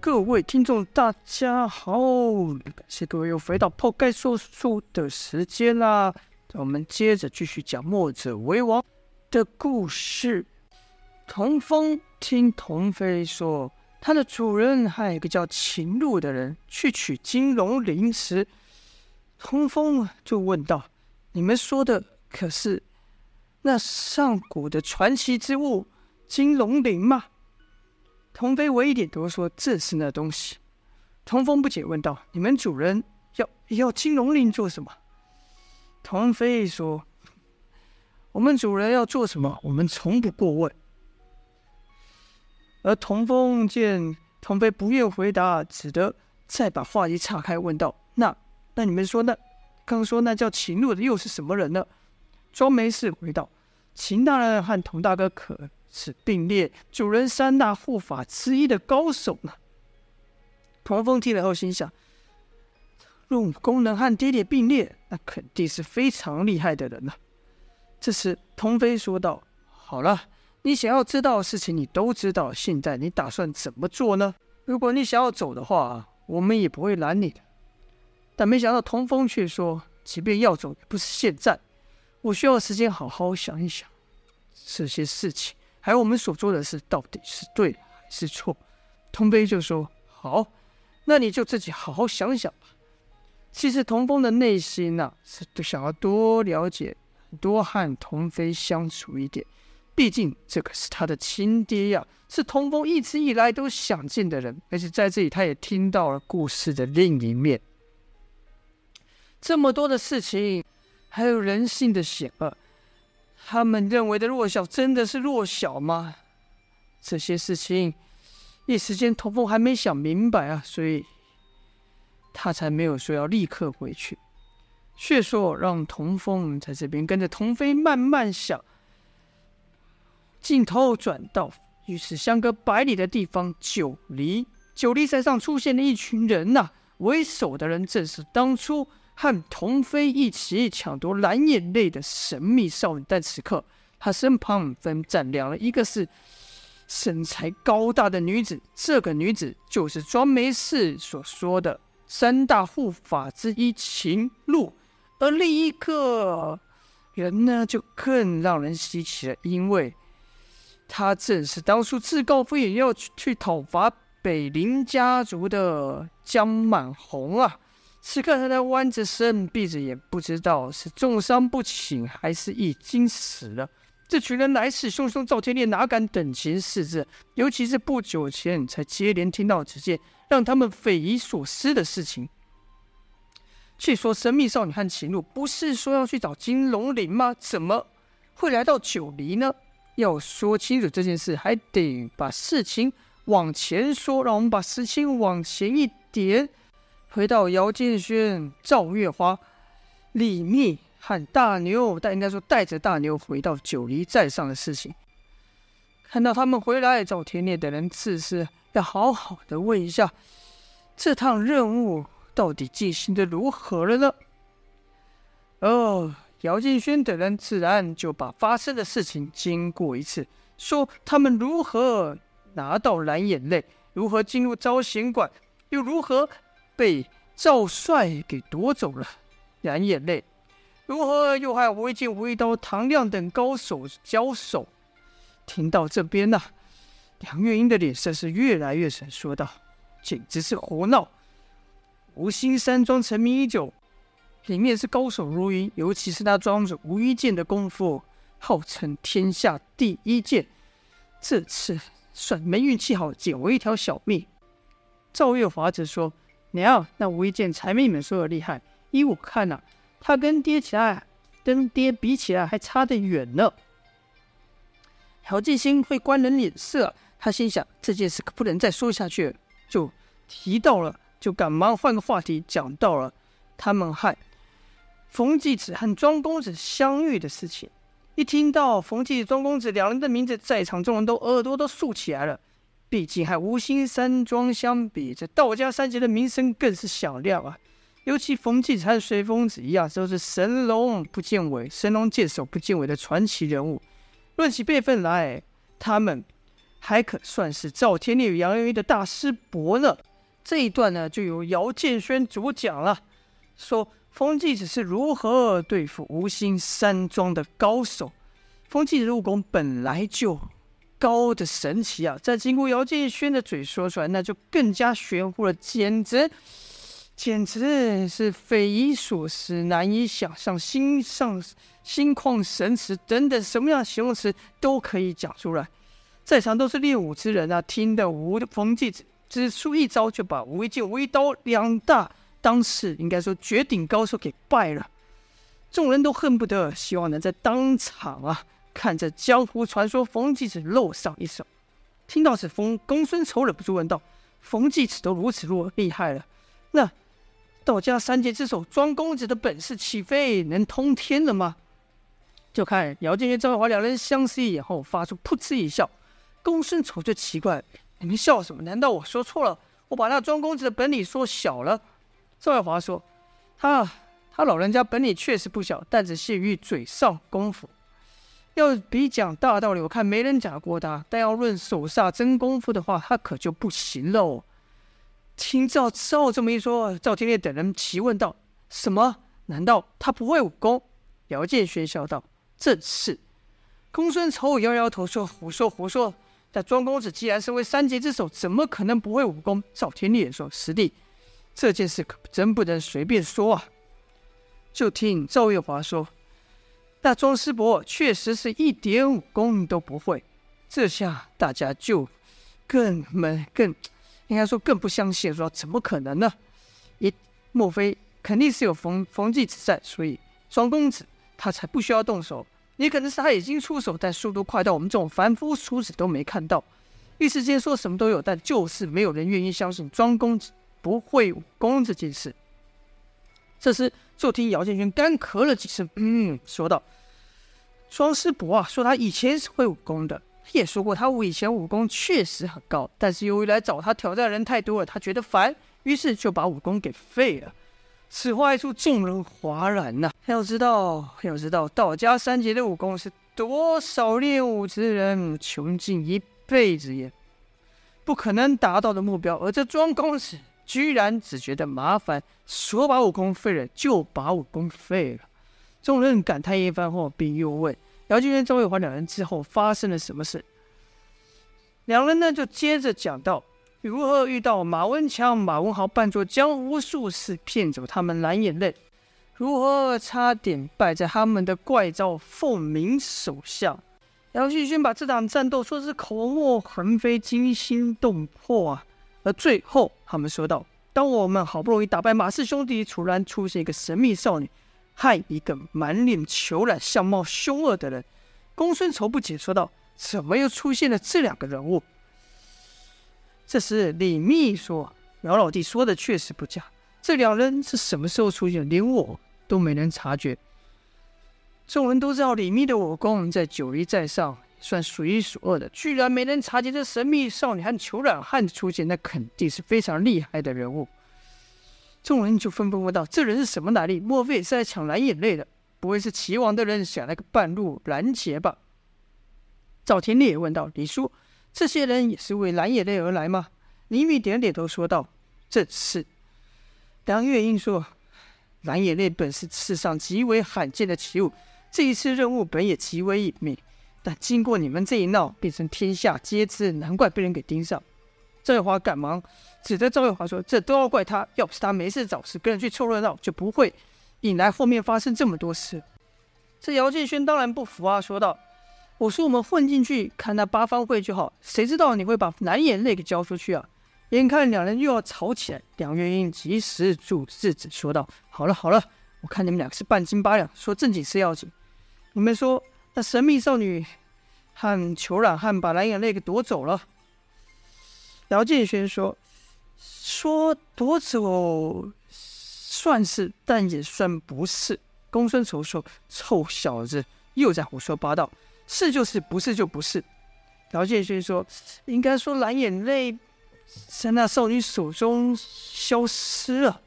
各位听众，大家好！感谢各位又回到破盖说书的时间啦。我们接着继续讲墨者为王的故事。童风听童飞说，他的主人还有一个叫秦鹿的人去取金龙鳞时，童风就问道：“你们说的可是那上古的传奇之物金龙鳞吗？”童飞微一点头说：“这是那东西。”童风不解问道：“你们主人要要金龙鳞做什么？”童飞说：“我们主人要做什么，我们从不过问。”而童风见童飞不愿回答，只得再把话题岔开，问道：“那那你们说那刚说那叫秦鹿的又是什么人呢？”庄没事回道：“秦大人和童大哥可。”是并列主人三大护法之一的高手呢。童风听了后心想：若功能和爹爹并列，那肯定是非常厉害的人了。这时，童飞说道：“好了，你想要知道的事情你都知道，现在你打算怎么做呢？如果你想要走的话，我们也不会拦你的。”但没想到童风却说：“即便要走，也不是现在，我需要时间好好想一想这些事情。”而我们所做的事到底是对还是错？童飞就说：“好，那你就自己好好想想吧。”其实童风的内心呐、啊，是想要多了解、多和童飞相处一点。毕竟这个是他的亲爹呀，是童风一直以来都想见的人。而且在这里，他也听到了故事的另一面。这么多的事情，还有人性的险恶。他们认为的弱小真的是弱小吗？这些事情一时间童风还没想明白啊，所以他才没有说要立刻回去。却说让童风在这边跟着童飞慢慢想。镜头转到与此相隔百里的地方，九黎，九黎山上出现了一群人呐、为首的人正是当初。和童飞一起抢夺蓝眼泪的神秘少女，但此刻她身旁分站两人，一个是身材高大的女子，这个女子就是庄梅氏所说的三大护法之一秦露，而另一个人呢，就更让人稀奇了，因为她正是当初自告奋勇要去讨伐北林家族的江满红啊。此刻他在弯着身，闭着眼，不知道是重伤不醒，还是已经死了。这群人来势汹汹，赵天烈哪敢等闲视之？尤其是不久前才接连听到这件让他们匪夷所思的事情。据说神秘少女和秦鹿不是说要去找金龙鳞吗？怎么会来到九黎呢？要说清楚这件事，还得把事情往前说。让我们把事情往前一点。回到姚建轩、赵月华、李密和大牛，但应该说带着大牛回到九黎寨上的事情。看到他们回来，赵天烈等人自是要好好的问一下，这趟任务到底进行的如何了呢？哦，姚建轩等人自然就把发生的事情经过一次，说他们如何拿到蓝眼泪，如何进入招贤馆，又如何。被赵帅给夺走了蓝眼泪，如何又和吴一剑、吴一刀、唐亮等高手交手？听到这边呢、梁月英的脸色是越来越沉，说道：“简直是胡闹！无心山庄成名已久，里面是高手如云，尤其是那庄主吴一剑的功夫，号称天下第一剑。这次算没运气好，捡回一条小命。”赵月华则说。娘，那无意间才没你们说的厉害。依我看呐、他跟爹起来，跟爹比起来还差得远呢。姚继兴会观人脸色，他心想这件事可不能再说下去，就提到了，就赶忙换个话题，讲到了他们和冯继子和庄公子相遇的事情。一听到冯继子、庄公子两人的名字，在场众人都耳朵都竖起来了。毕竟和无心山庄相比，这道家三杰的名声更是响亮啊！尤其冯继子和随风子一样，都是神龙不见尾、神龙见首不见尾的传奇人物。论起辈分来，他们还可算是赵天烈与杨元玉的大师伯呢。这一段呢，就由姚建轩主讲了，说冯继子是如何对付无心山庄的高手。冯继子武功本来就高的神奇啊，再经过姚建轩的嘴说出来，那就更加玄乎了，简直简直是匪夷所思，难以想象，心上心旷神驰等等什么样的形容词都可以讲出来。在场都是练武之人啊，听得吴风继子。只出一招就把吴一剑、吴一刀两大当世应该说绝顶高手给败了，众人都恨不得希望能在当场啊看着江湖传说冯继子露上一手。听到此风，公孙丑忍不住问道：“冯继子都如此弱厉害了，那道家三杰之首庄公子的本事岂非能通天了吗？”就看姚建轩、赵月华两人相视一眼后，发出噗嗤一笑。公孙丑就奇怪。你们笑什么？难道我说错了？我把那庄公子的本领说小了？赵爱华说：“他他老人家本领确实不小，但只限于嘴上功夫。要比讲大道理，我看没人讲过他。但要论手下真功夫的话，他可就不行喽。”听赵赵这么一说，赵天烈等人齐问道：“什么？难道他不会武功？”姚建轩笑道：“正是。”公孙丑摇摇头说：“胡说胡说。”但庄公子既然身为三杰之首，怎么可能不会武功？赵天烈说：“师弟，这件事可真不能随便说啊！”就听赵月华说：“那庄师伯确实是一点武功都不会。”这下大家就更闷，更应该说更不相信，说怎么可能呢？一莫非肯定是有冯冯继子在，所以庄公子他才不需要动手。也可能是他已经出手，但速度快到我们这种凡夫俗子都没看到。一时间说什么都有，但就是没有人愿意相信庄公子不会武功这件事。这时，就听姚建军干咳了几声，嗯，说道：“庄师伯啊，说他以前是会武功的，也说过他以前武功确实很高，但是由于来找他挑战的人太多了，他觉得烦，于是就把武功给废了。”此话一出，众人哗然呐！要知道，要知道，道家三杰的武功是多少练武之人穷尽一辈子也不可能达到的目标，而这庄公子居然只觉得麻烦，说把武功废了就把武功废了。众人感叹一番后，并又问姚金元、赵月华两人之后发生了什么事。两人呢，就接着讲到。如何遇到马文强、马文豪扮作江湖术士骗走他们蓝眼泪？如何差点败在他们的怪招凤鸣手下？姚继军把这场战斗说是口沫横飞、惊心动魄啊！而最后，他们说道：“当我们好不容易打败马氏兄弟，突然出现一个神秘少女和一个满脸虬髯、相貌凶恶的人。”公孙仇不解说道：“怎么又出现了这两个人物？”这时，李密说：“苗老弟说的确实不假，这两人是什么时候出现，连我都没能察觉。”众人都知道李密的武功在九黎寨上，算数一数二的，居然没能察觉这神秘少女和虬髯汉的出现，那肯定是非常厉害的人物。众人就纷纷问道：“这人是什么来历？莫非也是来抢蓝眼泪的？不会是齐王的人想来个半路拦截吧？”赵天烈也问道：“李叔。”这些人也是为蓝眼泪而来吗？李密点点头，说道：“正是。”梁月英说：“蓝眼泪本是世上极为罕见的奇物，这一次任务本也极为隐秘，但经过你们这一闹，变成天下皆知，难怪被人给盯上。”赵月华赶忙指着赵月华说：“这都要怪他，要不是他没事找事跟人去凑热闹，就不会引来后面发生这么多事。”这姚建轩当然不服啊，说道。我说我们混进去看那八方会就好，谁知道你会把蓝眼泪给交出去啊？眼看两人又要吵起来，梁月英及时阻制止，说道：“好了好了，我看你们两个是半斤八两，说正经事要紧。你们说那神秘少女和虬髯汉把蓝眼泪给夺走了？”姚建轩说：“说夺走算是，但也算不是。”公孙仇说：“臭小子，又在胡说八道。”是就是，不是就不是。姚建轩说：“应该说蓝眼泪在那少女手中消失了。”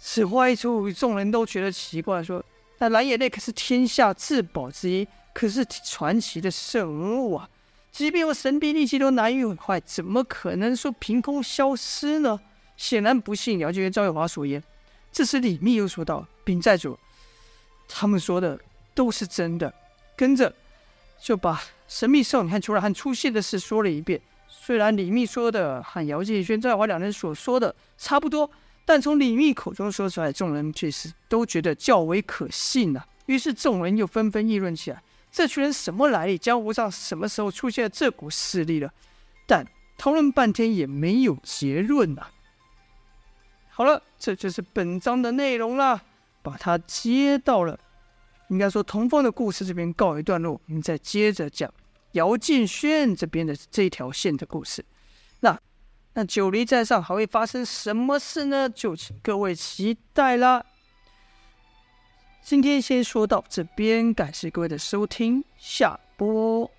此话一出，众人都觉得奇怪，说：“那蓝眼泪可是天下至宝之一，可是传奇的圣物啊！即便我神兵利器都难以毁坏，怎么可能说凭空消失呢？显然不信姚建元、赵月华所言。这时李密又说道：“禀寨主，他们说的都是真的。”跟着就把神秘少女和裘冉汉出现的事说了一遍。虽然李密说的和姚建轩、赵月华两人所说的差不多，但从李密口中说出来，众人确实都觉得较为可信呐、于是众人又纷纷议论起来。这群人什么来历？江湖上什么时候出现了这股势力了？但讨论半天也没有结论呐、好了，这就是本章的内容啦。把它接到了，应该说童风的故事这边告一段落，我们再接着讲姚建轩这边的这一条线的故事。那九黎寨上还会发生什么事呢？就请各位期待啦。今天先说到这边，感谢各位的收听，下播。